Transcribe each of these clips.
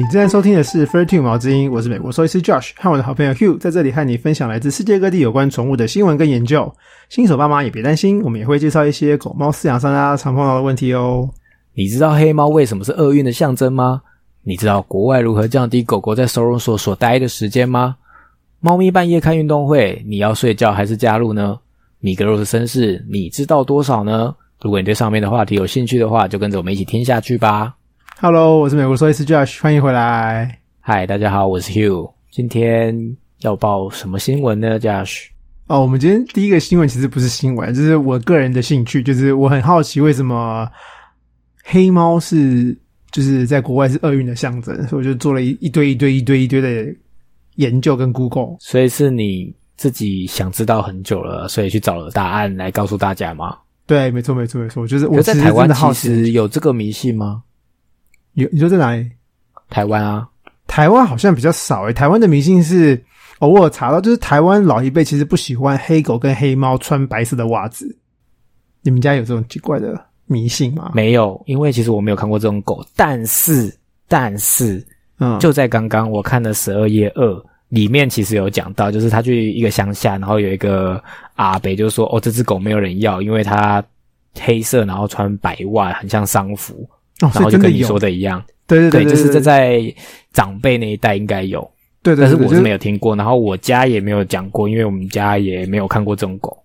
你正在收听的是《Fur Two 毛之音》，我是美国兽医师 Josh，和我的好朋友 Hugh 在这里和你分享来自世界各地有关宠物的新闻跟研究。新手爸妈也别担心，我们也会介绍一些狗猫饲养上大家常碰到的问题哦。你知道黑猫为什么是厄运的象征吗？你知道国外如何降低狗狗在收容所所待的时间吗？猫咪半夜开运动会，你要睡觉还是加入呢？米格洛斯绅士，你知道多少呢？如果你对上面的话题有兴趣的话，就跟着我们一起听下去吧。Hello，我是美国兽医师 Josh，欢迎回来。嗨，大家好，我是 Hugh，今天要报什么新闻呢？Josh，哦，我们今天第一个新闻其实不是新闻，就是我个人的兴趣，就是我很好奇为什么黑猫是就是在国外是厄运的象征，所以我就做了一一堆一堆一堆一堆的研究跟 Google。所以是你自己想知道很久了，所以去找了答案来告诉大家吗？对，没错没错没错，就是我可在台湾其实有这个迷信吗？有你说在哪里？台湾啊，台湾好像比较少诶，台湾的迷信是，偶尔查到，就是台湾老一辈其实不喜欢黑狗跟黑猫穿白色的袜子。你们家有这种奇怪的迷信吗？没有，因为其实我没有看过这种狗，但是但是嗯，就在刚刚我看的十二页二里面，其实有讲到，就是他去一个乡下，然后有一个阿伯就说：“哦，这只狗没有人要，因为它黑色，然后穿白袜，很像丧服。”哦，然后就跟你说的一样，对对对，就是这在长辈那一代应该有，对对，对但是我是没有有听过，然后我家也没有讲过，因为我们家也没有看过这种狗。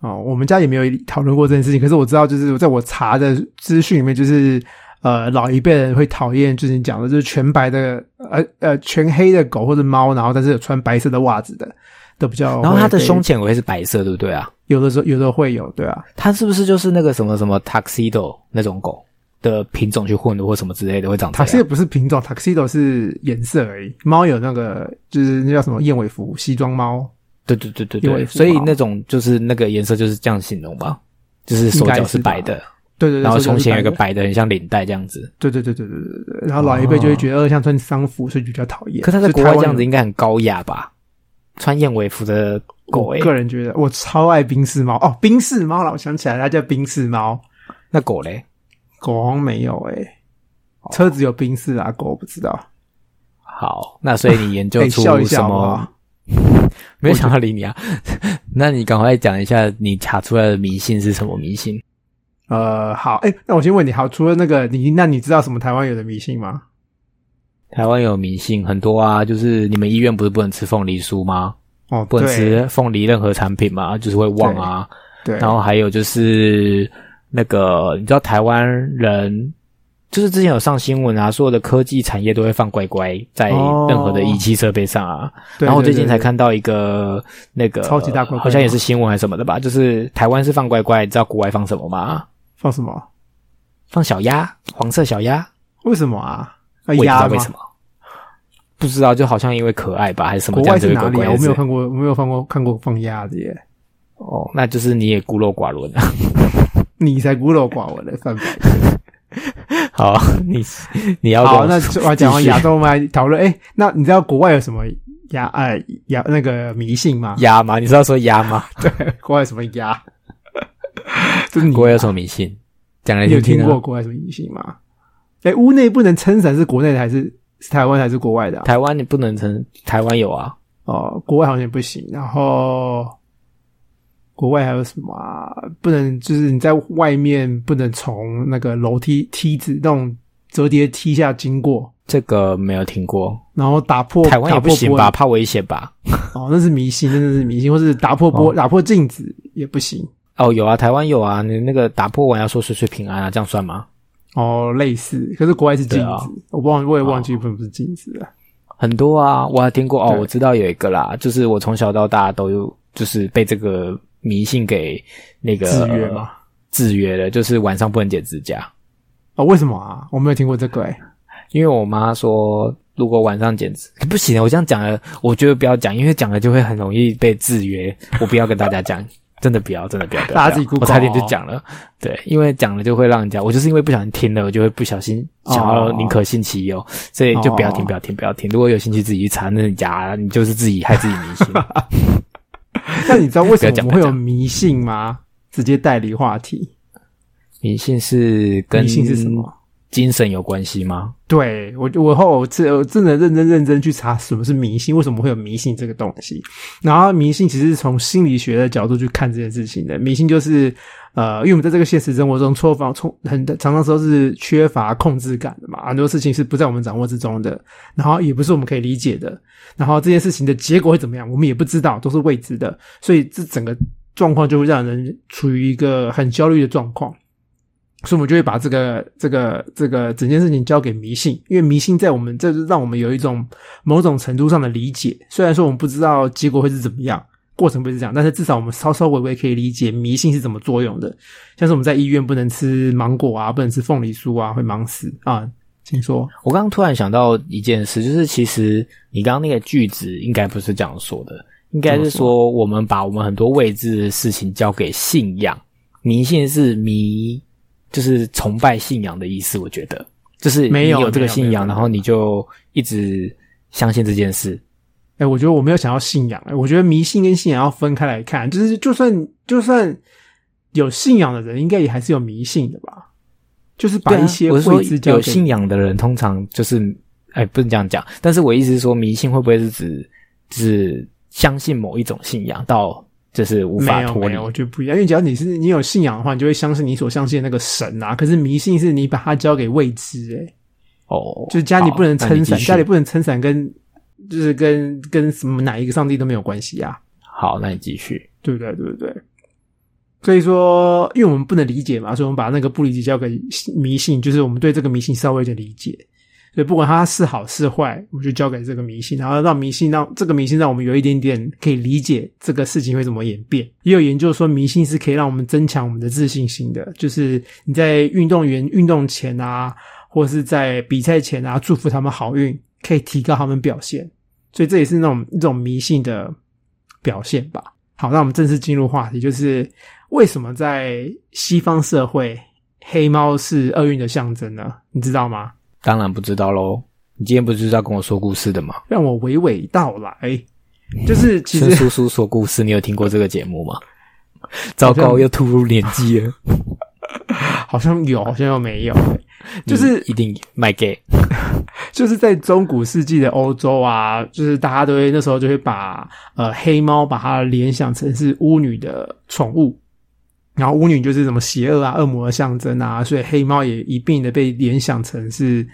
哦，我们家也没有讨论过这件事情，可是我知道，就是在我查的资讯里面，就是呃，老一辈人会讨厌，就是你讲的，就是全白的，呃呃，全黑的狗或者猫，然后但是有穿白色的袜子的，都比较。然后它的胸前也会是白色，对不对啊？有的时候有的会有，对啊，它是不是就是那个什么什么 tuxedo 那种狗的品种去混的，或什么之类的，会长这样？塔西不是品种，tuxedo 是颜色而已。猫有那个就是那叫什么燕尾服，西装猫，对对对对对，所以那种就是那个颜色就是这样形容吧，就是手脚是白的，对对对，然后手脚是胸前有一个白的，很像领带这样子。对对对对对对对。然后老一辈就会觉得，呃，像穿丧服，所以就比较讨厌。可它在国外这样子就应该很高雅吧？穿燕尾服的狗个人觉得我超爱冰室猫哦，冰室猫了，我想起来，它叫冰室猫。那狗嘞？狗好像没有诶、车子有冰室啊，狗我不知道。好，那所以你研究出什么？没有想要理你啊？那你赶快讲一下你查出来的迷信是什么迷信？呃，好，哎、那我先问你，好，除了那个你，那你知道什么台湾有的迷信吗？台湾有迷信很多啊，就是你们医院不是不能吃凤梨酥吗？哦，不能吃凤梨任何产品嘛，就是会旺啊。对，然后还有就是那个，你知道台湾人，就是之前有上新闻啊，所有的科技产业都会放乖乖在哦任何的仪器设备上啊。对然后我最近才看到一个那个超级大乖乖好像也是新闻还是什么的吧，就是台湾是放乖乖，你知道国外放什么吗？放什么？放小鸭，黄色小鸭，为什么啊？不知道为什么。不知道，就好像因为可爱吧，还是什么国这样子有外是哪里我没有看过，我没有放过看过放鸭的耶。哦，那就是你也孤陋寡闻啊。你才孤陋寡闻的范白。好，你你要跟好，那我讲完亚洲，我们来讨论。哎，那你知道国外有什么鸭呃鸭那个迷信吗？鸭吗？你知道说鸭吗？对，国外有什么鸭？就是你国外有什么迷信？讲来听听有。听过国外什么迷信吗？哎，屋内不能撑伞是国内的还是是台湾还是国外的啊？台湾你不能撑，台湾有啊。哦，国外好像也不行。然后国外还有什么啊？不能就是你在外面不能从那个楼梯梯子那种折叠梯下经过，这个没有听过，然后打破台湾也不行吧？怕危险吧？哦，那是迷信，真的是迷信，或是打破玻、哦打破镜子也不行。哦，有啊，台湾有啊。你那个打破完要说岁岁平安啊，这样算吗？哦，类似，可是国外是镜子，啊我忘我也忘记不是镜子了。很多啊，我还听过哦，我知道有一个啦，就是我从小到大都有，就是被这个迷信给那个制约吗？制约的，就是晚上不能剪指甲，哦，为什么啊？我没有听过这个诶、因为我妈说，如果晚上剪指不行，我这样讲了，我觉得不要讲，因为讲了就会很容易被制约，我不要跟大家讲。真的不要，真的不要，大家自己不要 Google 我差点就讲了，对，因为讲了就会让人家，我就是因为不小心听了，我就会不小心想要哦宁可信其有，所以就不要听，哦不要听，不要听。如果有兴趣自己去查，那你家，你就是自己害自己迷信。那你知道为什么我们会有迷信吗？直接代理话题。迷信是跟迷信是什么？精神有关系吗？对我，我后我真我真的认真认真去查什么是迷信，为什么会有迷信这个东西。然后迷信其实是从心理学的角度去看这件事情的。迷信就是呃，因为我们在这个现实生活中，错方从很常常时候是缺乏控制感的嘛，很多事情是不在我们掌握之中的，然后也不是我们可以理解的。然后这件事情的结果会怎么样，我们也不知道，都是未知的。所以这整个状况就会让人处于一个很焦虑的状况。所以，我们就会把这个、这个、这个整件事情交给迷信，因为迷信在我们，这是让我们有一种某种程度上的理解。虽然说我们不知道结果会是怎么样，过程会是这样，但是至少我们稍稍微微可以理解迷信是怎么作用的。像是我们在医院不能吃芒果啊，不能吃凤梨酥啊，会忙死啊。请说，我刚刚突然想到一件事，就是其实你刚刚那个句子应该不是这样说的，应该是说我们把我们很多未知的事情交给信仰，迷信是迷。就是崇拜信仰的意思，我觉得就是没有这个信仰，然后你就一直相信这件事。哎，我觉得我没有想要信仰，哎，我觉得迷信跟信仰要分开来看。就是就算就算有信仰的人，应该也还是有迷信的吧？就是把一些我是说有信仰的人，通常就是哎，不能这样讲。但是我意思是说，迷信会不会是指只相信某一种信仰到？这是无法脱离，我觉得不一样。因为只要你是你有信仰的话，你就会相信你所相信的那个神啊。可是迷信是你把它交给未知，哎，哦，就是家里不能撑伞，家里不能撑伞，跟就是跟跟什么哪一个上帝都没有关系啊。好，那你继续，对不对？对不对？所以说，因为我们不能理解嘛，所以我们把那个不理解交给迷信，就是我们对这个迷信稍微有点理解。所以不管它是好是坏，我们就交给这个迷信，然后让迷信让这个迷信让我们有一点点可以理解这个事情会怎么演变。也有研究说，迷信是可以让我们增强我们的自信心的。就是你在运动员运动前啊，或是在比赛前啊，祝福他们好运，可以提高他们表现。所以这也是那种一种迷信的表现吧。好，那我们正式进入话题，就是为什么在西方社会，黑猫是厄运的象征呢？你知道吗？当然不知道喽！你今天不是要跟我说故事的吗？让我娓娓道来。就是其实 叔叔说故事，你有听过这个节目吗？糟糕，又突入年纪了。好像有，好像又没有。就是一定卖给，就是在中古世纪的欧洲啊，就是大家都会那时候就会把呃黑猫把它联想成是巫女的宠物。然后巫女就是什么邪恶啊、恶魔的象征啊，所以黑猫也一并的被联想成是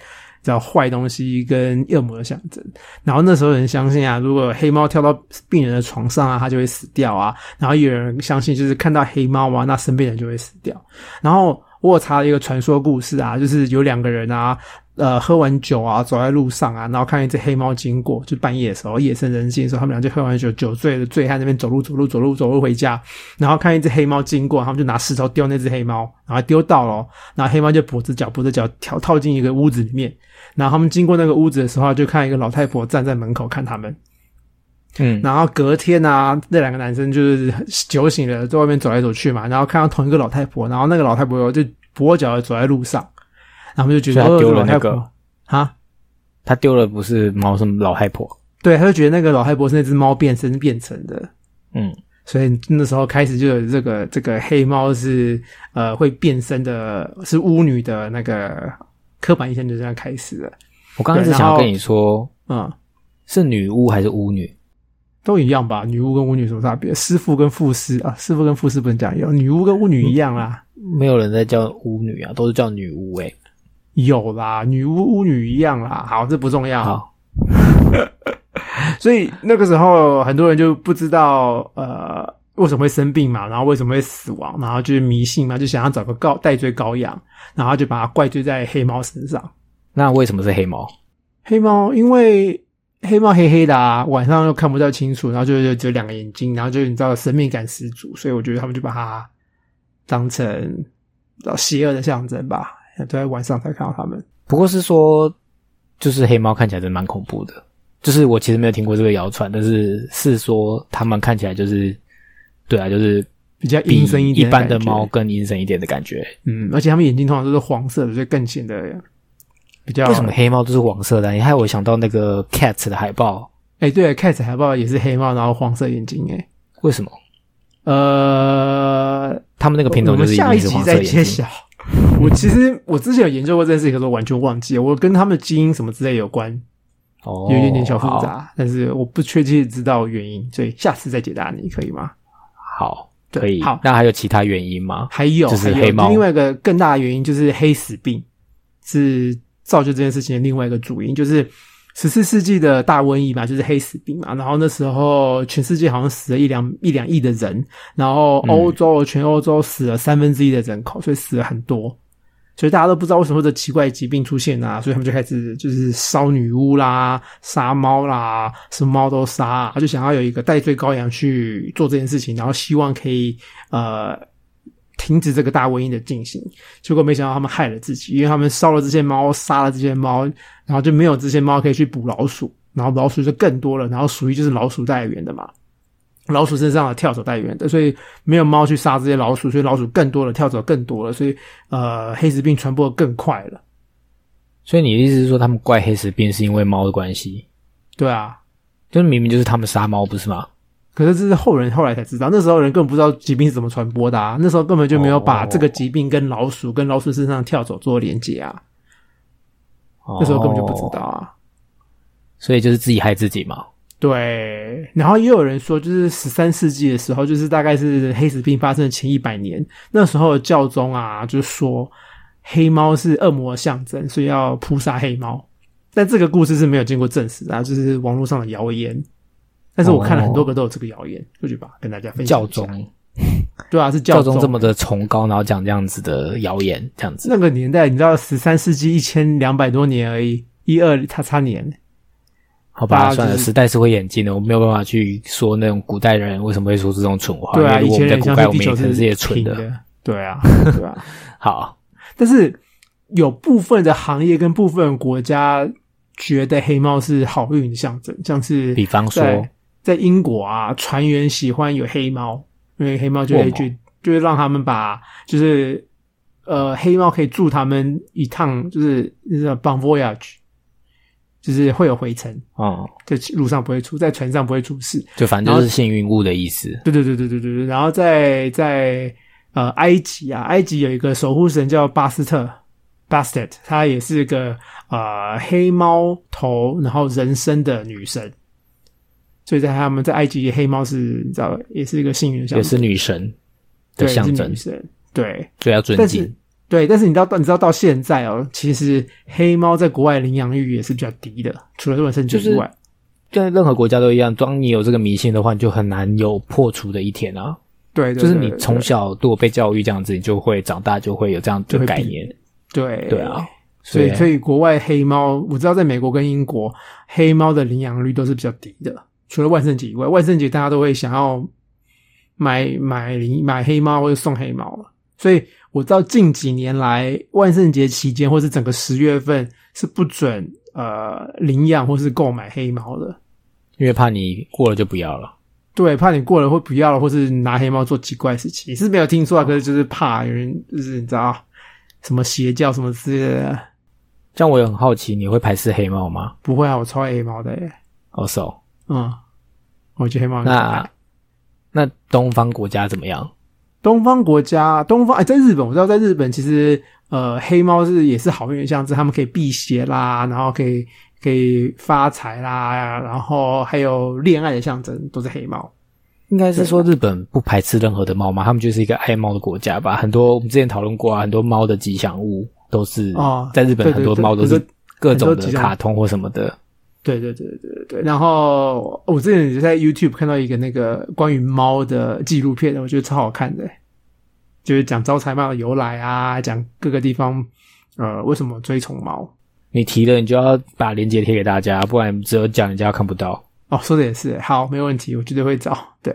叫坏东西跟恶魔的象征。然后那时候人相信啊，如果黑猫跳到病人的床上啊，它就会死掉啊。然后有人相信，就是看到黑猫啊，那生病人就会死掉。然后我查了一个传说故事啊，就是有两个人啊。呃，喝完酒啊，走在路上啊，然后看一只黑猫经过，就半夜的时候，夜深人静的时候，他们俩就喝完酒，酒醉的醉汉那边走路走路走路走路回家，然后看一只黑猫经过，他们就拿石头丢那只黑猫，然后丢到了，然后黑猫就跛着脚跛着脚跳套进一个屋子里面，然后他们经过那个屋子的时候，就看一个老太婆站在门口看他们，嗯，然后隔天啊，那两个男生就是酒醒了，在外面走来走去嘛，然后看到同一个老太婆，然后那个老太婆就跛脚的走在路上。他们就觉得他丢了那个啊，他丢了不是猫，是老太婆。对，他就觉得那个老太婆是那只猫变身变成的。嗯，所以那时候开始就有这个这个黑猫是呃会变身的，是巫女的那个刻板印象就这样开始了。我刚刚是想跟你说，嗯，是女巫还是巫女？都一样吧？女巫跟巫女什么差别？师傅跟副师啊，师傅跟副师不能这样。女巫跟巫女一样啊，没有人在叫巫女啊，都是叫女巫诶。有啦，女巫巫女一样啦。好，这不重要。好，所以那个时候很多人就不知道呃为什么会生病嘛，然后为什么会死亡，然后就是迷信嘛，就想要找个告，戴罪羔羊，然后就把它怪罪在黑猫身上。那为什么是黑猫？黑猫因为黑猫黑黑的啊，晚上又看不到清楚，然后就只有两个眼睛，然后就你知道神秘感十足，所以我觉得他们就把它当成邪恶的象征吧。都在晚上才看到他们。不过是说，就是黑猫看起来真蛮恐怖的。就是我其实没有听过这个谣传，但是是说他们看起来就是，对啊，就是比较阴森一点，一般的猫更阴森一点的感觉。嗯，而且他们眼睛通常都是黄色的，所以更显得比较。为什么黑猫都是黄色的？你害我想到那个 Cat 的海报。哎，对，Cat 海报也是黑猫，然后黄色眼睛。哎，为什么？呃，他们那个品种就是下一集再揭晓。我其实我之前有研究过这件事情，可是我完全忘记了，我跟他们的基因什么之类有关，哦，有一点点小复好。杂，但是我不确切知道原因，所以下次再解答你可以吗？好，对可以。好那还有其他原因吗？还有，还有就是黑猫另外一个更大的原因就是黑死病，是造就这件事情的另外一个主因，就是十四世纪的大瘟疫嘛，就是黑死病嘛。然后那时候全世界好像死了一两一两亿的人，然后欧洲、全欧洲死了三分之一的人口，所以死了很多。所以大家都不知道为什么这奇怪的疾病出现啊，所以他们就开始就是烧女巫啦、杀猫啦，什么猫都杀、啊，就想要有一个代罪羔羊去做这件事情，然后希望可以呃停止这个大瘟疫的进行。结果没想到他们害了自己，因为他们烧了这些猫，杀了这些猫，然后就没有这些猫可以去捕老鼠，然后老鼠就更多了，然后鼠疫就是老鼠带源的嘛。老鼠身上的跳蚤带源的，所以没有猫去杀这些老鼠，所以老鼠更多了，跳蚤更多了，所以呃，黑死病传播的更快了。所以你的意思是说，他们怪黑死病是因为猫的关系？对啊，就是明明就是他们杀猫，不是吗？可是这是后人后来才知道，那时候人根本不知道疾病是怎么传播的啊，那时候根本就没有把哦这个疾病跟老鼠、跟老鼠身上跳蚤做连接啊，那时候根本就不知道哦，啊。所以就是自己害自己嘛。对，然后也有人说，就是十三世纪的时候，就是大概是黑死病发生的前一百年，那时候的教宗啊，就说黑猫是恶魔的象征，所以要扑杀黑猫。但这个故事是没有经过证实的、啊，就是网络上的谣言。但是我看了很多个都有这个谣言，我就把跟大家分享。教宗，对啊，是教宗宗这么的崇高，然后讲这样子的谣言，这样子。那个年代，你知道十三世纪一千两百多年而已，一二叉叉年，好吧，算了，时代是会演进的，我没有办法去说那种古代人为什么会说这种蠢话。对啊，以前人相古代，我们是可能是也蠢的。对啊，对啊。好，但是有部分的行业跟部分国家觉得黑猫是好运的象征，像是比方说，在在英国啊，船员喜欢有黑猫，因为黑猫就会为去，就会让他们把就是呃黑猫可以助他们一趟，就是就是 bon voyage，就是会有回程，啊，就路上不会出，在船上不会出事。就反正就是幸运物的意思。对对对对对对对。然后在在呃埃及啊，埃及有一个守护神叫巴斯特 （Bastet），她也是个呃黑猫头，然后人身的女神。所以在他们在埃及，黑猫是你知道，也是一个幸运的象征也，是女神对象征女，神。对，所以要尊敬。对，但是你知道，你知道到现在哦，其实黑猫在国外领养率也是比较低的，除了万圣节就是以外。在任何国家都一样，当你有这个迷信的话，你就很难有破除的一天啊。对，对就是你从小如果被教育这样子，你就会长大就会有这样的概念。对对啊，所以所以国外黑猫，我知道在美国跟英国，黑猫的领养率都是比较低的。除了万圣节以外，万圣节大家都会想要买买领买黑猫或者送黑猫，所以我知道近几年来，万圣节期间或是整个十月份是不准呃领养或是购买黑猫的。因为怕你过了就不要了。对，怕你过了会不要了，或是拿黑猫做奇怪的事情，是没有听说啊。可是就是怕有人，就是你知道什么邪教什么之类的，这样我也很好奇，你会排斥黑猫吗？不会啊，我超爱黑猫的耶。哦，手。嗯，我觉得黑猫很可爱那那东方国家怎么样？东方国家，东方哎，在日本我知道，在日本其实呃，黑猫是也是好运的象征，他们可以辟邪啦，然后可以可以发财啦，然后还有恋爱的象征，都是黑猫。应该是说日本不排斥任何的猫嘛？他们就是一个爱猫的国家吧？很多我们之前讨论过啊，很多猫的吉祥物都是哦在日本很多猫都是各种的卡通或什么的。对对对对对对。然后我之前也在 YouTube 看到一个那个关于猫的纪录片，我觉得超好看的，就是讲招财猫的由来啊，讲各个地方呃为什么追崇猫。你提了，你就要把链接贴给大家，不然只有讲人家看不到。哦，说的也是，好，没问题，我绝对会找。对，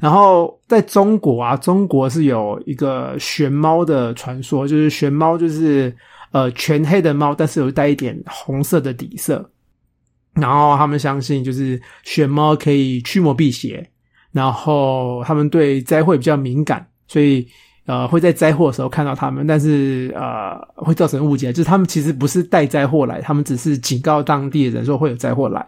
然后在中国啊，中国是有一个玄猫的传说，就是玄猫就是呃全黑的猫，但是有带一点红色的底色。然后他们相信，就是玄猫可以驱魔辟邪，然后他们对灾祸比较敏感，所以呃会在灾祸的时候看到他们，但是呃会造成误解，就是他们其实不是带灾祸来，他们只是警告当地的人说会有灾祸来。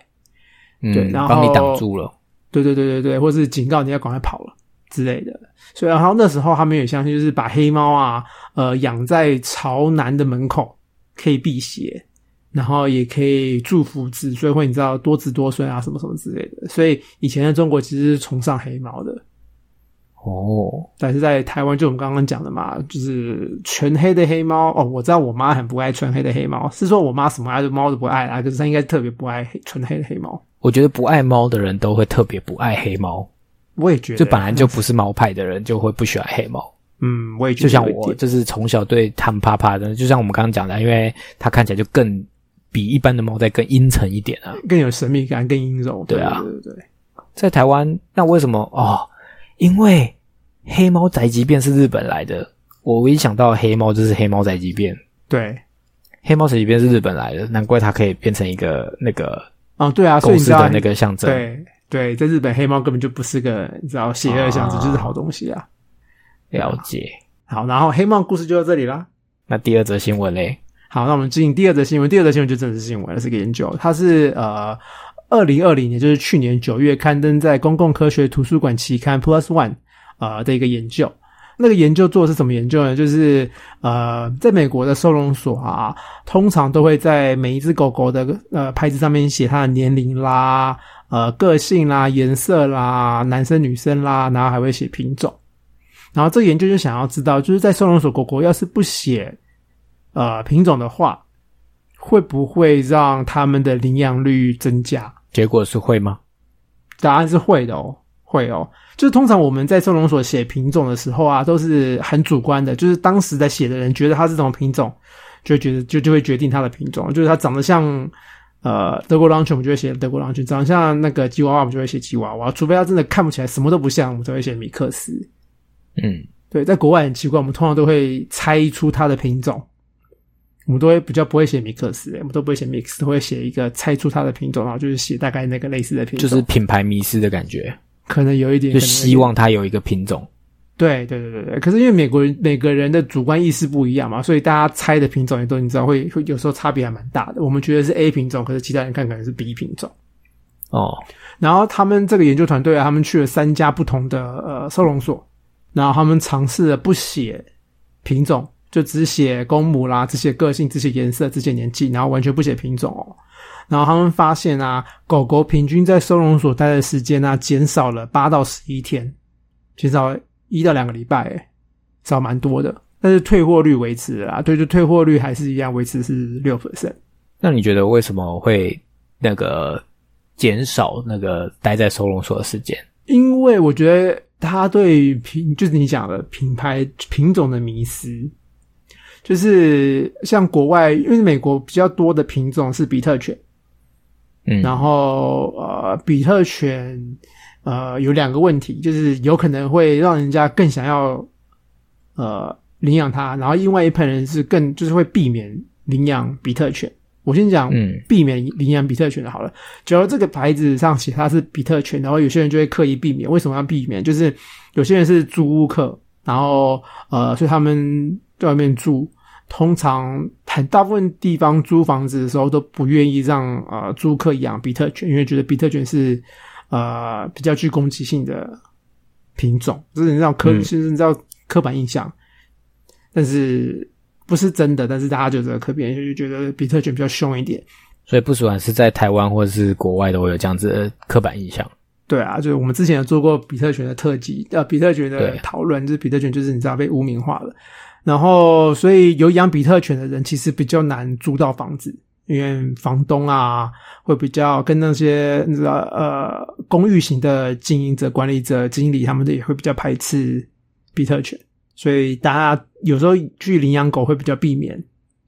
嗯，对然后帮你挡住了。对对对对对，或是警告你要赶快跑了。之类的。所以，然后那时候他们也相信，就是把黑猫啊，呃，养在朝南的门口可以辟邪，然后也可以祝福子孙，或你知道多子多孙啊，什么什么之类的。所以以前的中国其实是崇尚黑猫的。哦，但是在台湾，就我们刚刚讲的嘛，就是全黑的黑猫。哦，我知道我妈很不爱全黑的黑猫，是说我妈什么爱的猫都不爱啊，可是她应该特别不爱黑纯黑的黑猫。我觉得不爱猫的人都会特别不爱黑猫，我也觉得，就本来就不是猫派的人就会不喜欢黑猫。嗯，我也觉得就像我，就是从小对他们怕怕的，就像我们刚刚讲的，因为它看起来就更比一般的猫再更阴沉一点啊。更有神秘感，更阴柔。对啊对对对，在台湾，那为什么哦？因为黑猫宅急便是日本来的，我一想到黑猫就是黑猫宅急便，对，黑猫宅急便是日本来的，难怪它可以变成一个那个哦，对啊，公司的那个象征。对对，在日本黑猫根本就不是个你知道邪恶象征，啊就是好东西啊。了解。好，然后黑猫故事就到这里啦。那第二则新闻嘞？好，那我们进行第二则新闻。第二则新闻就真的是新闻了，是个研究，它是呃，二零二零年，就是去年九月刊登在公共科学图书馆期刊 Plus One 呃的一个研究。那个研究做的是什么研究呢？就是呃，在美国的收容所啊，通常都会在每一只狗狗的呃牌子上面写它的年龄啦、呃个性啦、颜色啦、男生女生啦，然后还会写品种。然后这个研究就想要知道，就是在收容所狗狗要是不写呃品种的话，会不会让他们的领养率增加？结果是会吗？答案是会的哦，会哦。就是通常我们在收容所写品种的时候啊，都是很主观的，就是当时在写的人觉得它是什么品种，就觉得就就会决定它的品种。就是它长得像呃德国狼犬，我们就会写德国狼犬；长得像那个吉娃娃，我们就会写吉娃娃。除非它真的看不起来，什么都不像，我们才会写米克斯。嗯，对，在国外很奇怪，我们通常都会猜出它的品种，我们都会比较不会写米克斯，我们都不会写 mix，都会写一个猜出它的品种，然后就是写大概那个类似的品种，就是品牌迷失的感觉，可能有一点，就希望它有一个品种。对对对对对。可是因为美国人每个人的主观意识不一样嘛，所以大家猜的品种也都你知道会会有时候差别还蛮大的。我们觉得是 A 品种，可是其他人看可能是 B 品种。哦，然后他们这个研究团队啊，他们去了三家不同的呃收容所，然后他们尝试了不写品种，就只写公母啦，只写个性，只写颜色，只写年纪，然后完全不写品种哦。然后他们发现啊，狗狗平均在收容所待的时间呢、减少了八到十一天，减少一到两个礼拜，少蛮多的。但是退货率维持了啦，对，就退货率还是一样维持是六 percent。那你觉得为什么会那个减少那个待在收容所的时间？因为我觉得他对品，就是你讲的品牌品种的迷失，就是像国外，因为美国比较多的品种是比特犬，嗯，然后呃，比特犬呃有两个问题，就是有可能会让人家更想要呃领养它，然后另外一派人是更就是会避免领养比特犬。我先讲嗯避免领养比特犬的好了。假如这个牌子上写它是比特犬，然后有些人就会刻意避免。为什么要避免？就是有些人是租屋客，然后呃，所以他们在外面住，通常很大部分地方租房子的时候都不愿意让呃租客养比特犬，因为觉得比特犬是呃比较具攻击性的品种，这是你知道刻，嗯就是你知道刻板印象，但是不是真的，但是大家就这个刻板印象就觉得比特犬比较凶一点。所以不管是在台湾或者是国外，都会有这样子的刻板印象。对啊，就是我们之前有做过比特犬的特辑，呃，比特犬的讨论，就是比特犬就是你知道被污名化了，然后所以有养比特犬的人其实比较难租到房子，因为房东啊会比较跟那些你知道呃公寓型的经营者、管理者、经理他们的也会比较排斥比特犬，所以大家有时候去领养狗会比较避免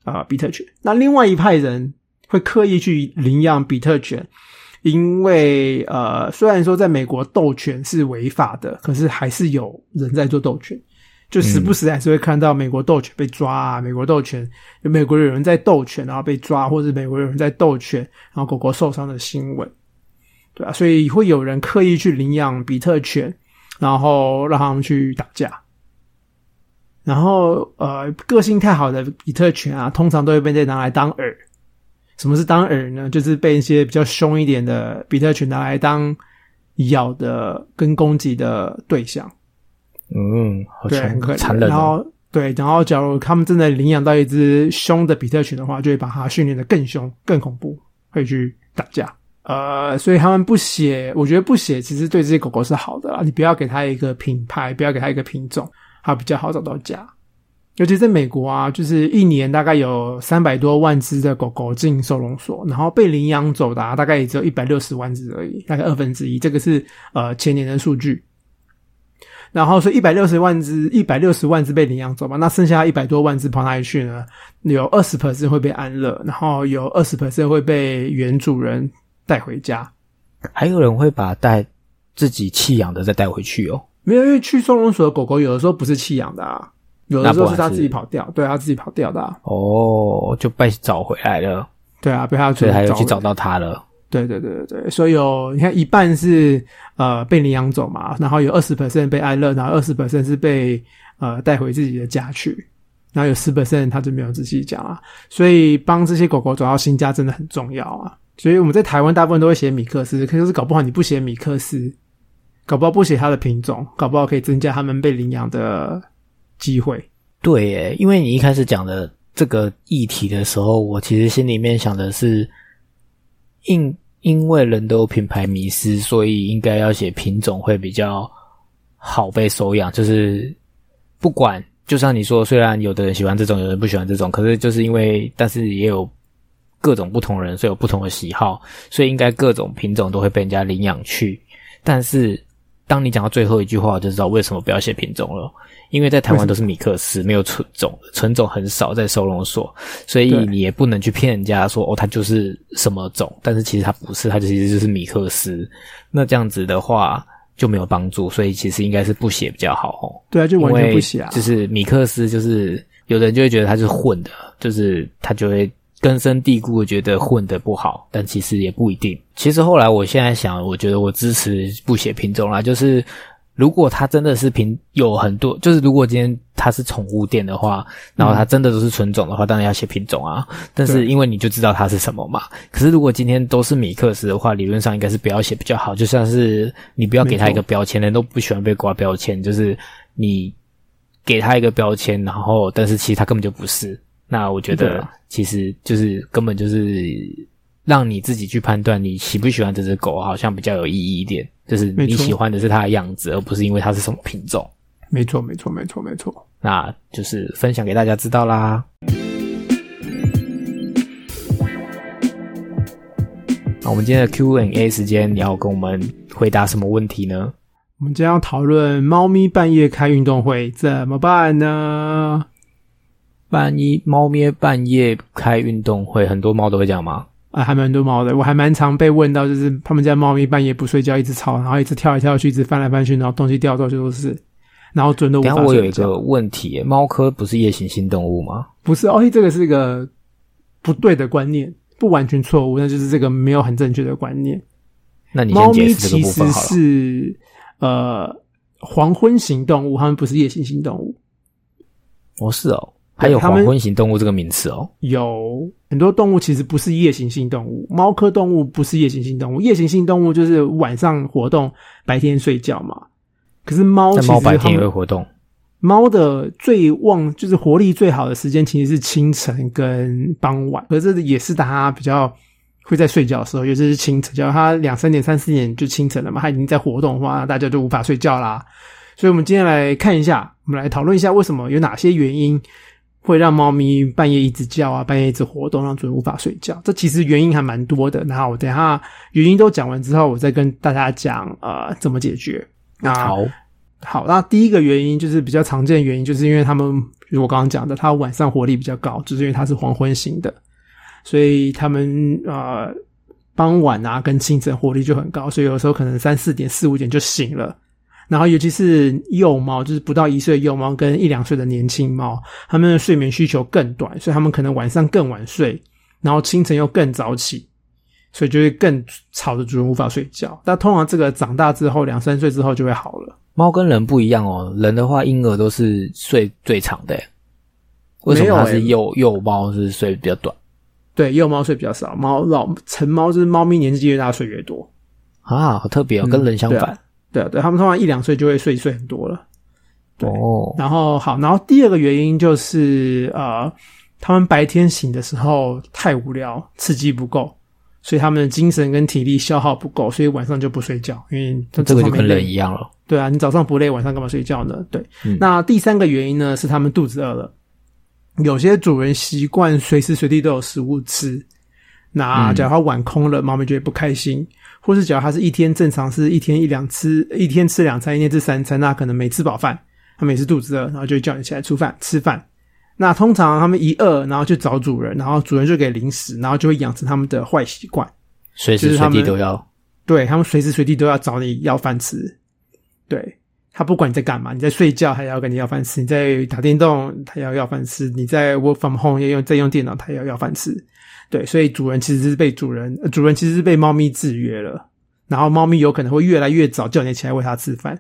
啊、比特犬。那另外一派人会刻意去领养比特犬。因为呃，虽然说在美国斗犬是违法的，可是还是有人在做斗犬，就时不时还是会看到美国斗犬被抓啊，美国斗犬有美国有人在斗犬然后被抓，或者美国有人在斗犬然后狗狗受伤的新闻，对啊，所以会有人刻意去领养比特犬，然后让他们去打架。然后，呃，个性太好的比特犬啊，通常都会被拿来当饵。什么是当饵呢？就是被一些比较凶一点的比特犬拿来当咬的跟攻击的对象。嗯，好对，很可怜。残忍哦。然后对，然后假如他们真的领养到一只凶的比特犬的话，就会把它训练的更凶、更恐怖，会去打架。呃，所以他们不写，我觉得不写其实对这些狗狗是好的啦。你不要给它一个品牌，不要给它一个品种，它比较好找到家。尤其在美国啊，就是一年大概有三百多万只的狗狗进收容所，然后被领养走的、啊、大概也只有一百六十万只而已，大概二分之一。这个是呃前年的数据。然后所以一百六十万只，一百六十万只被领养走嘛，那剩下一百多万只跑哪里去呢？有二十 percent 会被安乐，然后有二十 percent 会被原主人带回家。还有人会把带自己弃养的再带回去哦。没有，因为去收容所的狗狗有的时候不是弃养的啊，有的时候是它那不然是自己跑掉，对，它自己跑掉的、啊，哦，就被找回来了，对啊，被它所以还有去找到他了。对对对对对，所以有你看一半是呃被领养走嘛，然后有二十 percent 被爱乐，然后二十 percent 是被呃带回自己的家去，然后有十 percent 他就没有仔细讲啊，所以帮这些狗狗找到新家真的很重要啊。所以我们在台湾大部分都会写米克斯，可是搞不好你不写米克斯，搞不好不写它的品种，搞不好可以增加他们被领养的机会。对耶，因为你一开始讲的这个议题的时候，我其实心里面想的是，应因为人都有品牌迷失，所以应该要写品种会比较好被收养。就是不管，就像你说，虽然有的人喜欢这种，有人不喜欢这种，可是就是因为，但是也有各种不同人，所以有不同的喜好，所以应该各种品种都会被人家领养去。但是当你讲到最后一句话，我就知道为什么不要写品种了。因为在台湾都是米克斯，没有纯种，纯种很少在收容所，所以你也不能去骗人家说哦，它就是什么种，但是其实它不是，它其实就是米克斯。那这样子的话就没有帮助，所以其实应该是不写比较好哦。对啊，就完全不写啊，就是米克斯，就是有的人就会觉得它是混的，就是他就会根深蒂固的觉得混的不好，但其实也不一定。其实后来我现在想，我觉得我支持不写品种啦，就是。如果它真的是品有很多，就是如果今天它是宠物店的话，然后它真的都是纯种的话，当然要写品种啊。但是因为你就知道它是什么嘛。可是如果今天都是米克斯的话，理论上应该是不要写比较好。就像是你不要给他一个标签，人都不喜欢被挂标签，就是你给他一个标签，然后但是其实它根本就不是。那我觉得其实就是根本就是让你自己去判断你喜不喜欢这只狗，好像比较有意义一点。就是你喜欢的是它的样子，而不是因为它是什么品种。没错没错没错没错。那就是分享给大家知道啦。那我们今天的 Q&A 时间，你要跟我们回答什么问题呢？我们今天要讨论猫咪半夜开运动会怎么办呢？万一猫咪半夜开运动会，很多猫都会这样吗？啊，还蛮多猫的，我还蛮常被问到，就是他们家猫咪半夜不睡觉，一直吵，然后一直跳来跳去，一直翻来翻去，然后东西掉到处都是，然后准都无法等一下我有。一个问题耶，猫科不是夜行性动物吗？不是，哦，这个是一个不对的观念，不完全错误，那就是这个没有很正确的观念。那你猫咪其实。是呃黄昏型动物，它们不是夜行性动物。哦，是哦，还有黄昏型动物这个名词哦。有很多动物其实不是夜行性动物，猫科动物不是夜行性动物，夜行性动物就是晚上活动，白天睡觉嘛。可是猫但其实猫白天也会活动。猫的最旺就是活力最好的时间其实是清晨跟傍晚，可是这也是它比较会在睡觉的时候，尤其是清晨，假如它两三点、三四点就清晨了嘛，它已经在活动的话，那大家就无法睡觉啦。所以，我们今天来看一下，我们来讨论一下为什么有哪些原因会让猫咪半夜一直叫啊，半夜一直活动，让主人无法睡觉。这其实原因还蛮多的。然后我等一下原因都讲完之后，我再跟大家讲呃怎么解决。那，好，好，那第一个原因就是比较常见的原因，就是因为他们，如我刚刚讲的，它晚上活力比较高，就是因为它是黄昏型的，所以他们呃傍晚啊跟清晨活力就很高，所以有时候可能三四点、四五点就醒了。然后尤其是幼猫，就是不到一岁的幼猫跟一两岁的年轻猫，它们的睡眠需求更短，所以它们可能晚上更晚睡，然后清晨又更早起，所以就会更吵的主人无法睡觉。但通常这个长大之后，两三岁之后就会好了。猫跟人不一样哦，人的话婴儿都是睡最长的耶，为什么它是幼幼猫是睡比较短对，幼猫睡比较少，猫老成猫就是猫咪年纪越大睡越多。啊？好特别哦，嗯跟人相反。对啊，对，他们通常一两岁就会睡睡很多了。哦，然后好，然后第二个原因就是呃，他们白天醒的时候太无聊，刺激不够，所以他们的精神跟体力消耗不够，所以晚上就不睡觉，因为这个就跟人一样了。对啊，你早上不累，晚上干嘛睡觉呢？对，嗯那第三个原因呢是他们肚子饿了。有些主人习惯随时随地都有食物吃，那嗯假如他碗空了，猫咪就会不开心；或是假如他是一天正常是一天一两吃，一天吃两餐，一天吃三餐，那可能没吃饱饭，他们也是肚子饿，然后就会叫你起来吃饭吃饭。那通常他们一饿，然后就找主人，然后主人就给零食，然后就会养成他们的坏习惯。随时随地都要。对他们随时随地都要找你要饭吃，对他不管你在干嘛，你在睡觉，他也要跟你要饭吃；你在打电动，他也要要饭吃；你在 work from home 要用在用电脑，他也要要饭吃。对，所以主人其实是被主人，呃主人其实是被猫咪制约了，然后猫咪有可能会越来越早叫你起来喂它吃饭，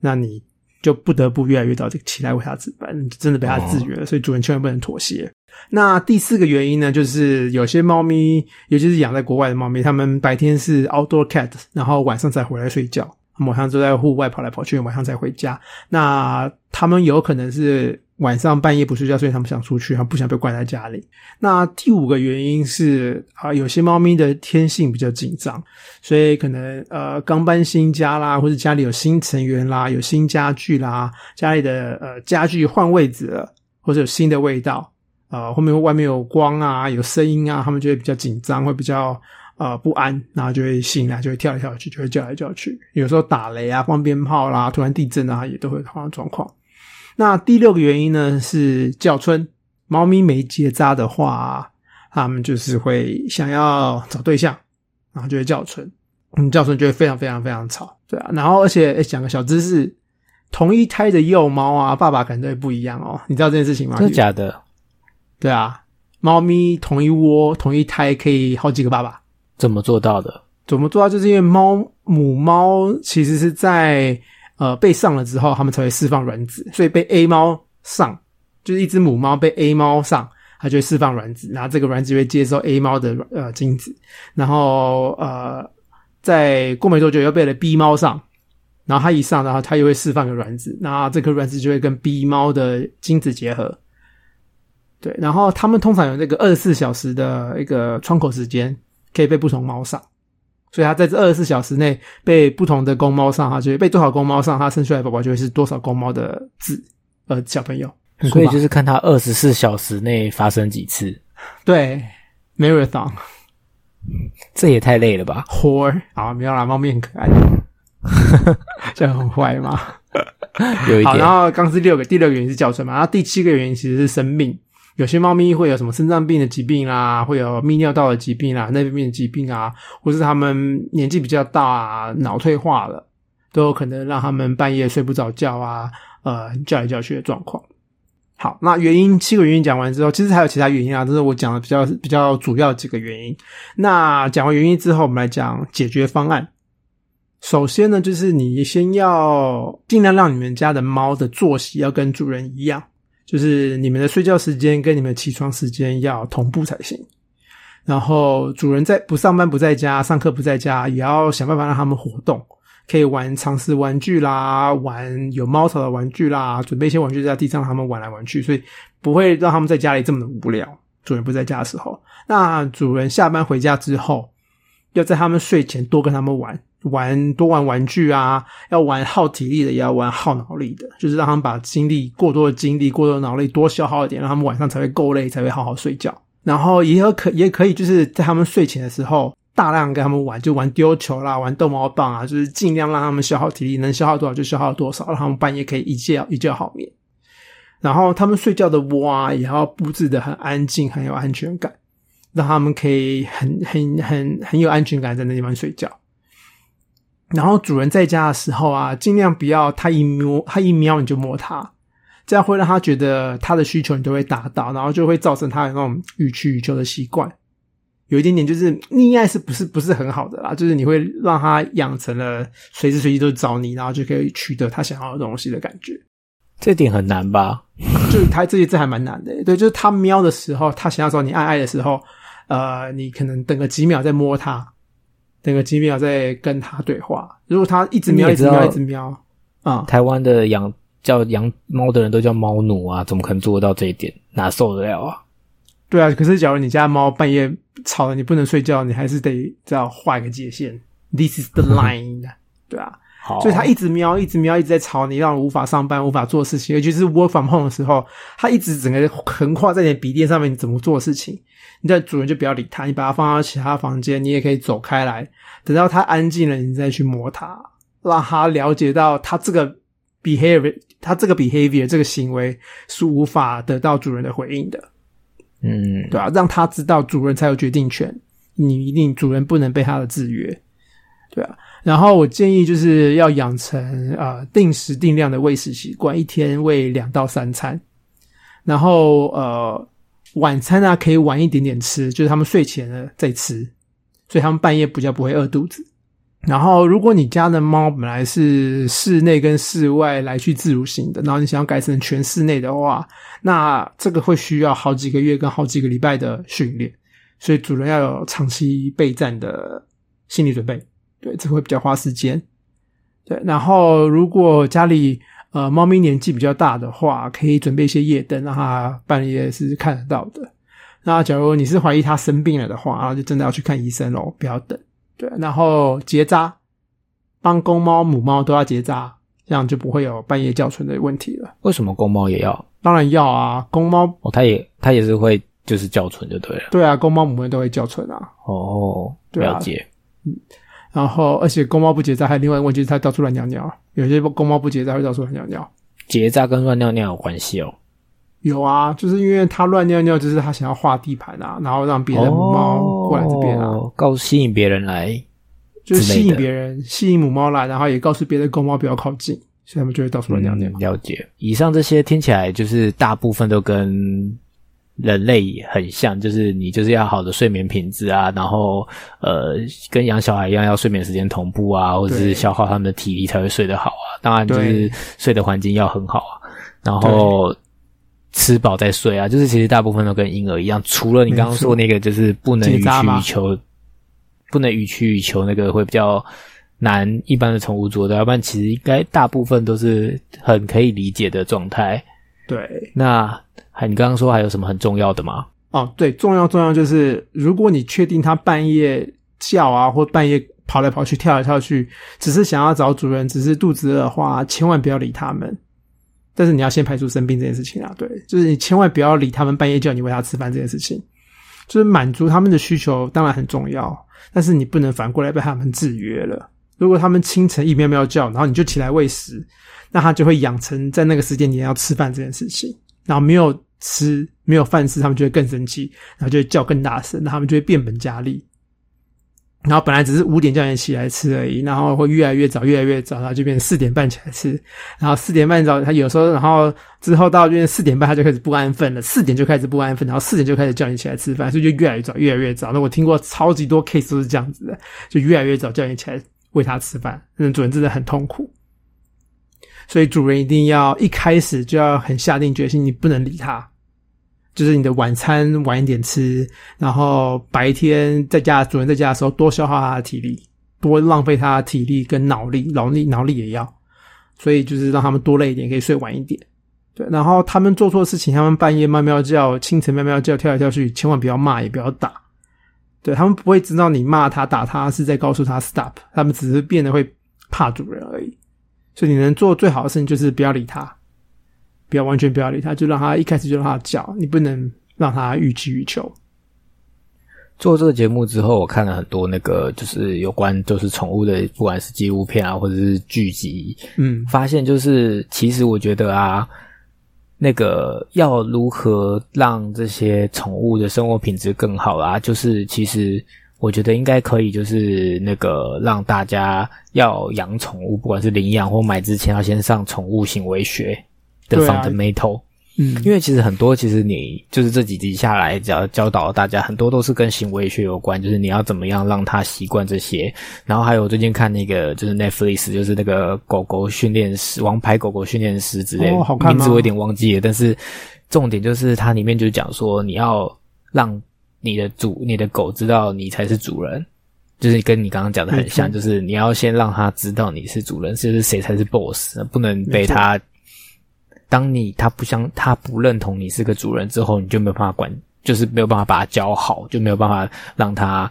那你就不得不越来越早就起来喂它吃饭，真的被它制约了，所以主人千万不能妥协。那第四个原因呢，就是有些猫咪，尤其是养在国外的猫咪，它们白天是 outdoor cat，然后晚上才回来睡觉，晚上都在户外跑来跑去，晚上才回家。那它们有可能是晚上半夜不睡觉，所以它们想出去，它不想被关在家里。那第五个原因是啊、有些猫咪的天性比较紧张，所以可能呃刚搬新家啦，或者家里有新成员啦，有新家具啦，家里的呃家具换位置了，或者有新的味道。呃，后面外面有光啊，有声音啊，他们就会比较紧张，会比较呃不安，然后就会醒来，就会跳来跳去，就会叫来叫去。有时候打雷啊，放鞭炮啦，突然地震啊，也都会发生状况。那第六个原因呢是叫春，猫咪没结扎的话，它们就是会想要找对象，然后就会叫春，嗯，叫春就会非常非常非常吵，对啊。然后而且诶讲个小知识，同一胎的幼猫啊，爸爸可能都会不一样哦，你知道这件事情吗？真的假的？对啊，猫咪同一窝同一胎可以好几个爸爸。怎么做到的？怎么做到？就是因为猫母猫其实是在呃被上了之后，它们才会释放卵子，所以被 A 猫上，就是一只母猫被 A 猫上，它就会释放卵子，然后这个卵子会接收 A 猫的呃精子，然后呃在过没多久又被了 B 猫上，然后它一上，然后它又会释放个卵子，那这颗卵子就会跟 B 猫的精子结合。对，然后它们通常有那个二十四小时的一个窗口时间，可以被不同猫上。所以它在这二十四小时内被不同的公猫上，它就会被多少公猫上，它生出来的宝宝就会是多少公猫的子呃小朋友。所以就是看它二十四小时内发生几次，对 marathon 这也太累了吧？whore 啊，没有啦，猫咪很可爱，这样很坏吗？好，有一点然后刚是六个，第六个原因是叫春嘛，然后第七个原因其实是生命。有些猫咪会有什么肾脏病的疾病啦，会有泌尿道的疾病啦、内分泌的疾病啊，或是它们年纪比较大啊，脑退化了，都有可能让他们半夜睡不着觉啊，呃，叫来叫去的状况。好，那原因七个原因讲完之后，其实还有其他原因啊，这是我讲的比较比较主要几个原因。那讲完原因之后，我们来讲解决方案。首先呢，就是你先要尽量让你们家的猫的作息要跟主人一样，就是你们的睡觉时间跟你们起床时间要同步才行。然后主人在不上班不在家，上课不在家，也要想办法让他们活动，可以玩常识玩具啦，玩有猫草的玩具啦，准备一些玩具在地上让他们玩来玩去，所以不会让他们在家里这么的无聊。主人不在家的时候，那主人下班回家之后，要在他们睡前多跟他们玩。玩多玩玩具啊，要玩耗体力的，也要玩耗脑力的，就是让他们把精力过多的精力、过多的脑力多消耗一点，让他们晚上才会够累，才会好好睡觉。然后也有可也可以，就是在他们睡前的时候，大量跟他们玩，就玩丢球啦，玩逗猫棒啊，就是尽量让他们消耗体力，能消耗多少就消耗多少，让他们半夜可以一觉一觉好眠。然后他们睡觉的窝啊，也要布置的很安静，很有安全感，让他们可以很很很很有安全感在那地方睡觉。然后主人在家的时候啊，尽量不要他一摸他一瞄你就摸它，这样会让他觉得他的需求你都会达到，然后就会造成他有那种欲取欲求的习惯。有一点点就是溺爱是不是不是很好的啦？就是你会让他养成了随时随地都找你，然后就可以取得他想要的东西的感觉。这点很难吧？就是他这这还蛮难的，对，就是他瞄的时候，他想要找你爱爱的时候，呃，你可能等个几秒再摸他，等个几秒再跟他对话。如果他一直喵，一直你也知道瞄，一直喵，啊、台湾的养叫养猫的人都叫猫奴啊，怎么可能做得到这一点？哪受得了啊？对啊，可是假如你家猫半夜吵了，你不能睡觉，你还是得这样画一个界限，This is the line，对啊。好，所以它一直瞄，一直瞄，一直在吵你，让你无法上班，无法做事情。尤其是 work from home 的时候，它一直整个横跨在你的笔电上面，你怎么做事情？你的主人就不要理它，你把它放到其他房间，你也可以走开来，等到它安静了，你再去摸它，让它了解到它这个 behavior，它这个 behavior 这个行为是无法得到主人的回应的。嗯，对啊，让他知道主人才有决定权，你一定主人不能被他的制约，对啊。然后我建议就是要养成呃定时定量的喂食习惯，一天喂两到三餐，然后呃晚餐呢可以晚一点点吃，就是他们睡前呢再吃，所以他们半夜比较不会饿肚子。然后如果你家的猫本来是室内跟室外来去自如型的，然后你想要改成全室内的话，那这个会需要好几个月跟好几个礼拜的训练，所以主人要有长期备战的心理准备。对，这会比较花时间。对，然后如果家里呃猫咪年纪比较大的话，可以准备一些夜灯，让它半夜是看得到的。那假如你是怀疑它生病了的话，就真的要去看医生喽，不要等。对，然后结扎，帮公猫、母猫都要结扎，这样就不会有半夜叫春的问题了。为什么公猫也要？当然要啊，公猫哦，它也它也是会就是叫春就对了。对啊，公猫母猫都会叫春啊。哦，对啊了解。然后，而且公猫不结扎，还有另外一个问题是它到处乱尿尿。有些公猫不结扎会到处乱尿尿。结扎跟乱尿尿有关系哦。有啊，就是因为它乱尿尿，就是它想要画地盘啊，然后让别的母猫过来这边啊，哦告吸引别人来。就是吸引别人，吸引母猫来，然后也告诉别的公猫不要靠近，所以他们就会到处乱尿尿。嗯了解。以上这些听起来就是大部分都跟人类很像，就是你就是要好的睡眠品质啊，然后呃，跟养小孩一样，要睡眠时间同步啊，或者是消耗他们的体力才会睡得好啊。当然就是睡的环境要很好啊，然后。吃饱再睡啊，就是其实大部分都跟婴儿一样，除了你刚刚说那个，就是不能予取予求，不能予取予求，那个会比较难，一般的宠物做的，要不然其实应该大部分都是很可以理解的状态。对，那还你刚刚说还有什么很重要的吗？哦，对，重要重要就是，如果你确定他半夜叫啊，或半夜跑来跑去、跳来跳去，只是想要找主人，只是肚子饿的话，千万不要理他们。但是你要先排除生病这件事情啊，对，就是你千万不要理他们半夜叫你喂他吃饭这件事情，就是满足他们的需求当然很重要，但是你不能反过来被他们制约了。如果他们清晨一喵喵叫，然后你就起来喂食，那他就会养成在那个时间点要吃饭这件事情，然后没有吃没有饭吃，他们就会更生气，然后就会叫更大声，那他们就会变本加厉。然后本来只是五点叫你起来吃而已，然后会越来越早，越来越早，然后就变成四点半起来吃，然后四点半早，他有时候，然后之后到变成四点半，他就开始不安分了，四点就开始不安分，然后四点就开始叫你起来吃饭，所以就越来越早，越来越早。那我听过超级多 case 都是这样子的，就越来越早叫你起来喂他吃饭，那主人真的很痛苦。所以主人一定要一开始就要很下定决心，你不能理它。就是你的晚餐晚一点吃，然后白天在家主人在家的时候多消耗他的体力，多浪费他的体力跟脑力，脑力脑力也要，所以就是让他们多累一点，可以睡晚一点。对，然后他们做错事情，他们半夜喵喵叫，清晨喵喵叫，跳来跳去，千万不要骂，也不要打。对他们不会知道你骂他打他是在告诉他 stop，他们只是变得会怕主人而已。所以你能做最好的事情就是不要理他。不要完全不要理他，就让他一开始就让他叫，你不能让他予取予求。做这个节目之后，我看了很多那个就是有关就是宠物的，不管是纪录片啊，或者是剧集，嗯，发现就是其实我觉得啊，那个要如何让这些宠物的生活品质更好啊，就是其实我觉得应该可以，就是那个让大家要养宠物，不管是领养或买之前，要先上宠物行为学的 fundamental。嗯，因为其实很多，其实你就是这几集下来教教导大家，很多都是跟行为学有关，就是你要怎么样让它习惯这些。然后还有最近看那个就是 Netflix，就是那个狗狗训练师、王牌狗狗训练师之类名字我有点忘记了。但是重点就是它里面就讲说，你要让你的主、你的狗知道你才是主人。就是跟你刚刚讲的很像，就是你要先让它知道你是主人，就是谁才是 boss，不能被它当你他不相他不认同你是个主人之后，你就没有办法管，就是没有办法把它教好，就没有办法让他。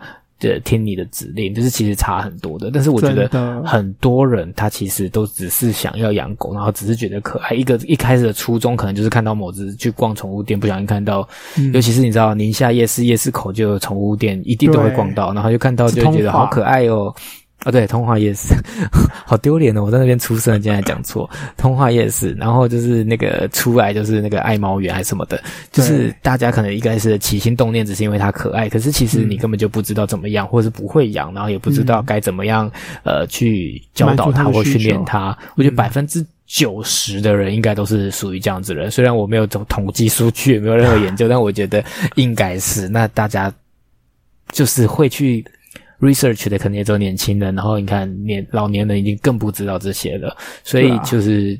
的听你的指令，就是其实差很多的。但是我觉得很多人他其实都只是想要养狗，然后只是觉得可爱。一个一开始的初衷可能就是看到某只去逛宠物店，不小心看到，尤其是你知道宁夏夜市夜市口就有宠物店，一定都会逛到，然后就看到就觉得好可爱哦。啊，对，通化夜市，好丢脸哦！我在那边出生，竟然讲错。通化夜市，然后就是那个出来就是那个爱猫园还是什么的，就是大家可能一开始起心动念只是因为它可爱，可是其实你根本就不知道怎么样，或者是不会养，然后也不知道该怎么样呃去教导它或训练它。我觉得百分之九十的人应该都是属于这样子人，虽然我没有统统计数据，也没有任何研究，但我觉得应该是。那大家就是会去。Research 的可能也只有年轻人，然后你看年老年人已经更不知道这些了，所以就是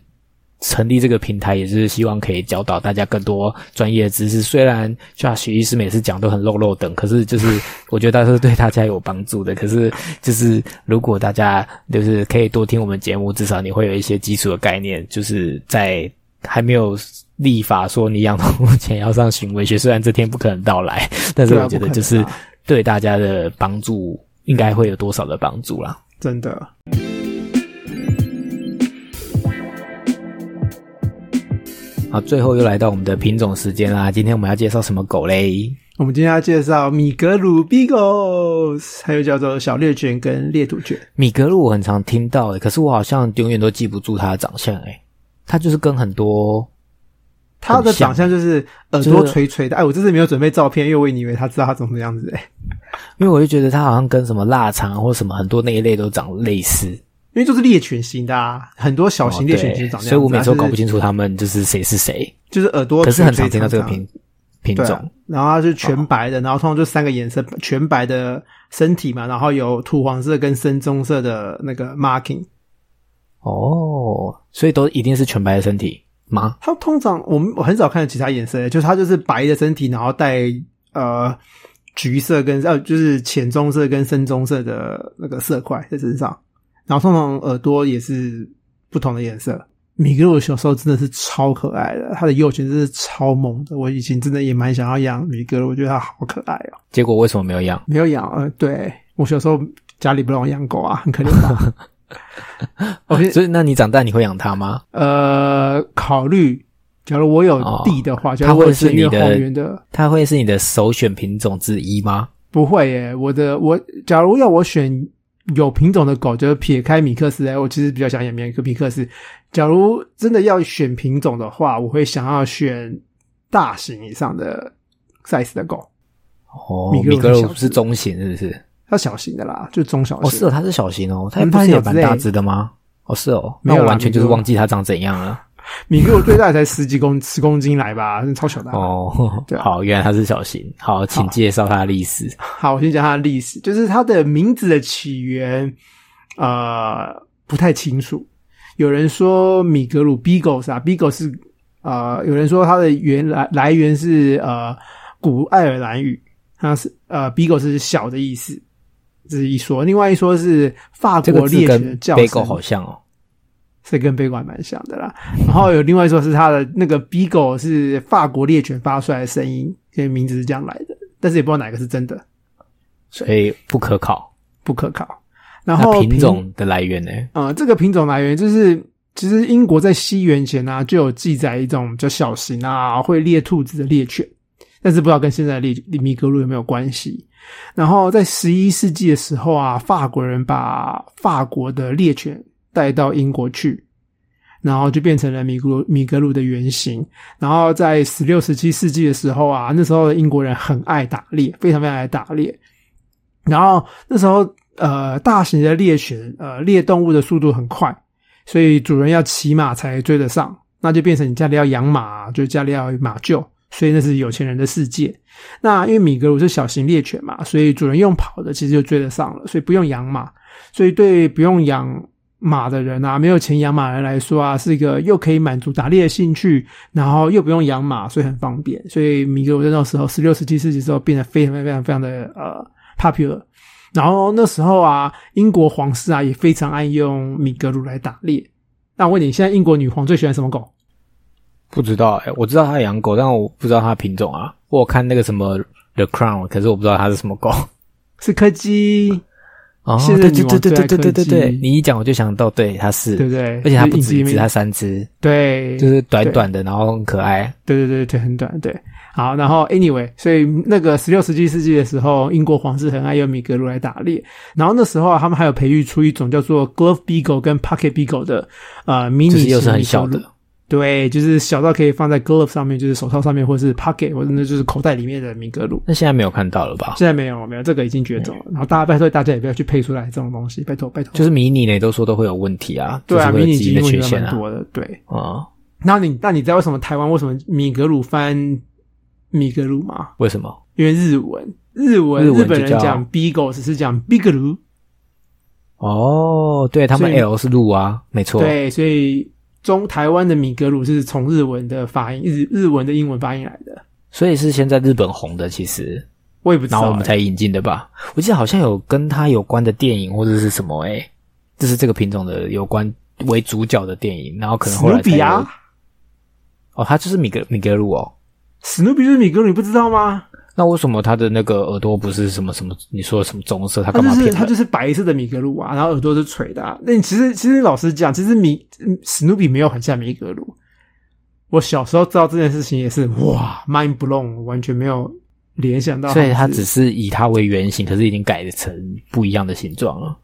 成立这个平台也是希望可以教导大家更多专业知识。虽然 Josh 医师每次讲都很漏漏等，可是就是 我觉得是对大家有帮助的。可是就是如果大家就是可以多听我们节目，至少你会有一些基础的概念，就是在还没有立法说你养动物前要上行为学，虽然这天不可能到来，但是我觉得就是对大家的帮助。应该会有多少的帮助啦？真的。好，最后又来到我们的品种时间啦。今天我们要介绍什么狗嘞？我们今天要介绍米格鲁 Beagles，还有叫做小猎犬跟猎土犬。米格鲁我很常听到诶，可是我好像永远都记不住它的长相诶。它就是跟很多。他的长相就是耳朵垂垂的，哎，我这次没有准备照片，因为我以为他知道他长什么样子，哎，因为我就觉得他好像跟什么腊肠或什么很多那一类都长类似，因为就是猎犬型的啊，很多小型猎犬其实长这样，所以我每次都搞不清楚他们就是谁是谁，就是耳朵，可是很常见到这个品品种，然后它是全白的，然后通常就三个颜色，全白的身体嘛，然后有土黄色跟深棕色的那个 marking，哦，所以都一定是全白的身体。吗？它通常我们我很少看到其他颜色，就是它就是白的身体，然后带呃橘色跟呃就是浅棕色跟深棕色的那个色块在身上，然后通常耳朵也是不同的颜色。米格鲁小时候真的是超可爱的，它的幼犬真是超萌的。我以前真的也蛮想要养米格鲁，我觉得它好可爱哦。结果为什么没有养？没有养？呃，对我小时候家里不让我养狗啊，很可怜吧。OK，所以那你长大你会养它吗？呃，考虑，假如我有地的话，它会是你的，它会是你的首选品种之一吗？不会耶，我的我，假如要我选有品种的狗，就是撇开米克斯来，我其实比较想养米克米克斯。假如真的要选品种的话，我会想要选大型以上的 size 的狗。哦，米格鲁是中型，是不是？它小型的啦，就中小型。哦，是哦，它是小型哦，它不是也蛮大只的吗？哦，是哦，那我完全就是忘记它长怎样了。米格鲁最大才十几公十公斤来吧，超小的。哦，对，好，原来它是小型。好，请介绍它的历史。好，我先讲它的历史，就是它的名字的起源，呃，不太清楚。有人说米格鲁 Beagles 啊，Beagles 是呃，有人说它的原来来源是呃古爱尔兰语，它是呃 Beagle 是小的意思。这是一说，另外一说是法国猎犬的叫声，好像哦，是跟贝狗还蛮像的啦。然后有另外一说是它的那个 Beagle 是法国猎犬发出来的声音，所以名字是这样来的，但是也不知道哪个是真的，所以不可考，不可考。然后品种的来源呢？啊，这个品种来源就是其实英国在西元前呢就有记载一种叫小型啊会猎兔子的猎犬，但是不知道跟现在的猎米格鲁有没有关系。然后在十一世纪的时候啊，法国人把法国的猎犬带到英国去，然后就变成了米格米格鲁的原型。然后在十六、十七世纪的时候啊，那时候的英国人很爱打猎，非常非常爱打猎。然后那时候呃，大型的猎犬呃猎动物的速度很快，所以主人要骑马才追得上，那就变成你家里要养马，就家里要马厩。所以那是有钱人的世界。那因为米格鲁是小型猎犬嘛，所以主人用跑的其实就追得上了，所以不用养马。所以对不用养马的人啊，没有钱养马人来说啊，是一个又可以满足打猎的兴趣，然后又不用养马，所以很方便。所以米格鲁在那时候十六、十七世纪时候变得非常、非常、非常的呃 popular。然后那时候啊，英国皇室啊也非常爱用米格鲁来打猎。那我问你，现在英国女皇最喜欢什么狗？不知道哎、我知道他养狗，但我不知道它的品种啊。我有看那个什么 The Crown，可是我不知道它是什么狗。是柯基，哦，现对对对对对对对对，你一讲我就想到，对，它是，对不对？而且它不止一只，它三只，对，就是短短的，然后很可爱。对对对对，很短，对。好，然后 anyway，所以那个十六、十七世纪的时候，英国皇室很爱用米格鲁来打猎。然后那时候啊，他们还有培育出一种叫做 glove beagle 跟 pocket beagle 的呃迷你就是又是很小的，对，就是小到可以放在 glove 上面，就是手套上面，或者是 pocket，或者那就是口袋里面的米格鲁。那现在没有看到了吧？现在没有，没有，这个已经绝种了。然后大家拜托大家也不要去配出来这种东西，拜托拜托。就是迷你呢都说都会有问题啊，对啊，迷你基因缺问题陷多的，对。啊、那你那你知道为什么台湾为什么米格鲁翻米格鲁吗？为什么？因为日文，日文日本人叫讲只是讲 biglu，哦，对他们 L 是鹿啊，没错。对，所以中台湾的米格鲁是从日文的发音，日日文的英文发音来的。所以是先在日本红的，其实，我也不知道、然后我们才引进的吧？我记得好像有跟它有关的电影或者是什么、诶，就是这个品种的有关为主角的电影，然后可能史后来比啊，哦，他就是米格米格鲁哦。史努比就是米格鲁，你不知道吗？那为什么他的那个耳朵不是什么什么？你说什么棕色？它它就是干嘛骗人？它就是白色的米格鲁啊，然后耳朵是垂的、啊。那你其实其实老实讲，其实米嗯史努比没有很像米格鲁。我小时候知道这件事情也是哇，mind blown，完全没有联想到。所以他只是以它为原型，可是已经改成不一样的形状了。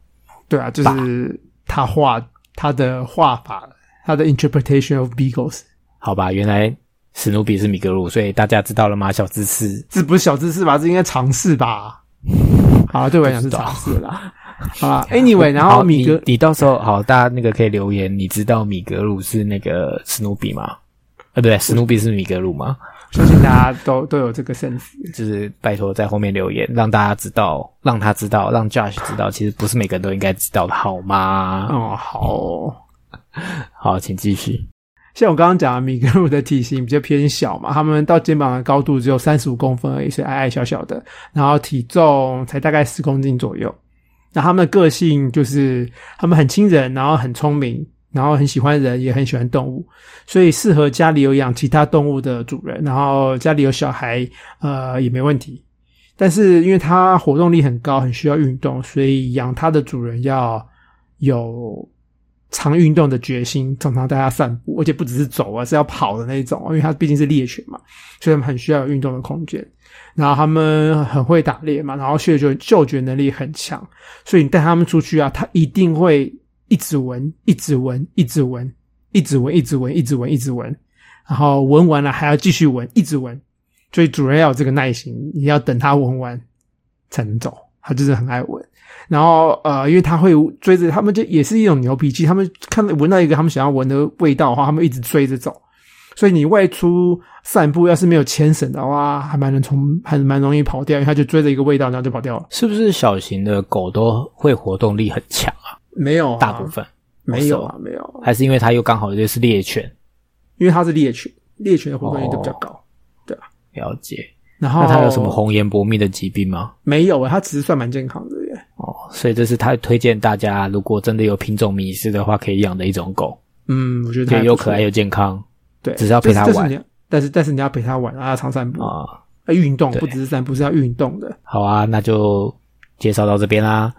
对啊，就是他画他的画法，他的 interpretation of beagles，好吧，原来史努比是米格鲁，所以大家知道了吗？小知识。这不是小知识吧？这应该常识吧？好了，对我来讲是常识啦。好啦 a n y w a y 然后米格你，你到时候好，大家那个可以留言，你知道米格鲁是那个史努比吗？呃，不对，史努比是米格鲁吗？相信大家都 都有这个 sense。就是拜托在后面留言，让大家知道，让他知道，让 Josh 知道，其实不是每个人都应该知道的，好吗？哦，好哦好，请继续。像我刚刚讲的，米格鲁的体型比较偏小嘛，他们到肩膀的高度只有三十五公分而已，是矮矮小小的，然后体重才大概十公斤左右。那他们的个性就是他们很亲人，然后很聪明，然后很喜欢人，也很喜欢动物，所以适合家里有养其他动物的主人，然后家里有小孩，呃，也没问题。但是因为它活动力很高，很需要运动，所以养它的主人要有常运动的决心，常常带它散步，而且不只是走啊，是要跑的那种，因为它毕竟是猎犬嘛，所以他们很需要有运动的空间。然后他们很会打猎嘛，然后嗅觉嗅觉能力很强，所以你带他们出去啊，他一定会一直闻，一直闻，一直闻，一直闻，一直闻，一直闻，一直闻，然后闻完了还要继续闻，一直闻。所以主人要有这个耐心，你要等它闻完才能走。它就是很爱闻。然后呃，因为他会追着他们，就也是一种牛脾气。他们看到闻到一个他们想要闻的味道的话，他们一直追着走。所以你外出散步，要是没有牵绳的话，还蛮能从还蛮容易跑掉，因为它就追着一个味道，然后就跑掉了。是不是小型的狗都会活动力很强啊？没有、啊，大部分没有啊，没有啊，还是因为它又刚好就是猎犬？因为它是猎犬，猎犬的活动力都比较高。对吧了解。然后那它有什么红颜薄命的疾病吗？没有啊，它其实算蛮健康的耶。哦，所以这是他推荐大家，如果真的有品种迷失的话，可以养的一种狗，嗯，我觉得又可爱又健康对，只是要陪它玩但是但是你要陪它玩，然后要常散步，啊。要运动，不只是散步，是要运动的。好啊，那就介绍到这边啦。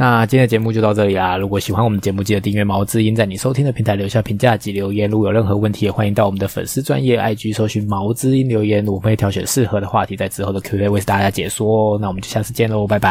那今天的节目就到这里啦。如果喜欢我们节目，记得订阅毛知音，在你收听的平台留下评价及留言。如果有任何问题，也欢迎到我们的粉丝专业 IG 搜寻毛知音留言，我们会挑选适合的话题，在之后的 Q&A 为大家解说。那我们就下次见喽，拜拜。